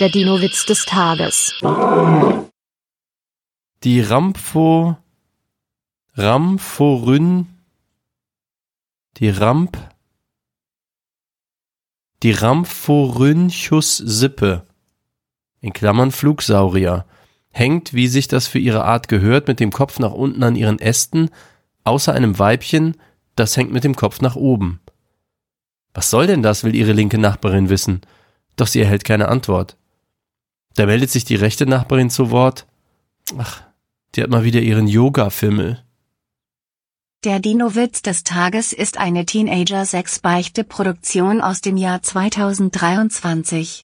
Der Dino-Witz des Tages. Die Rampho, Ramphoryn, die Ramp, die Ramphorynchus-Sippe, in Klammern Flugsaurier, hängt, wie sich das für ihre Art gehört, mit dem Kopf nach unten an ihren Ästen, außer einem Weibchen, das hängt mit dem Kopf nach oben. Was soll denn das, will ihre linke Nachbarin wissen, doch sie erhält keine Antwort. Da meldet sich die rechte Nachbarin zu Wort. Ach, die hat mal wieder ihren Yoga-Fimmel. Der Dino-Witz des Tages ist eine Teenager-6-Beichte-Produktion aus dem Jahr 2023.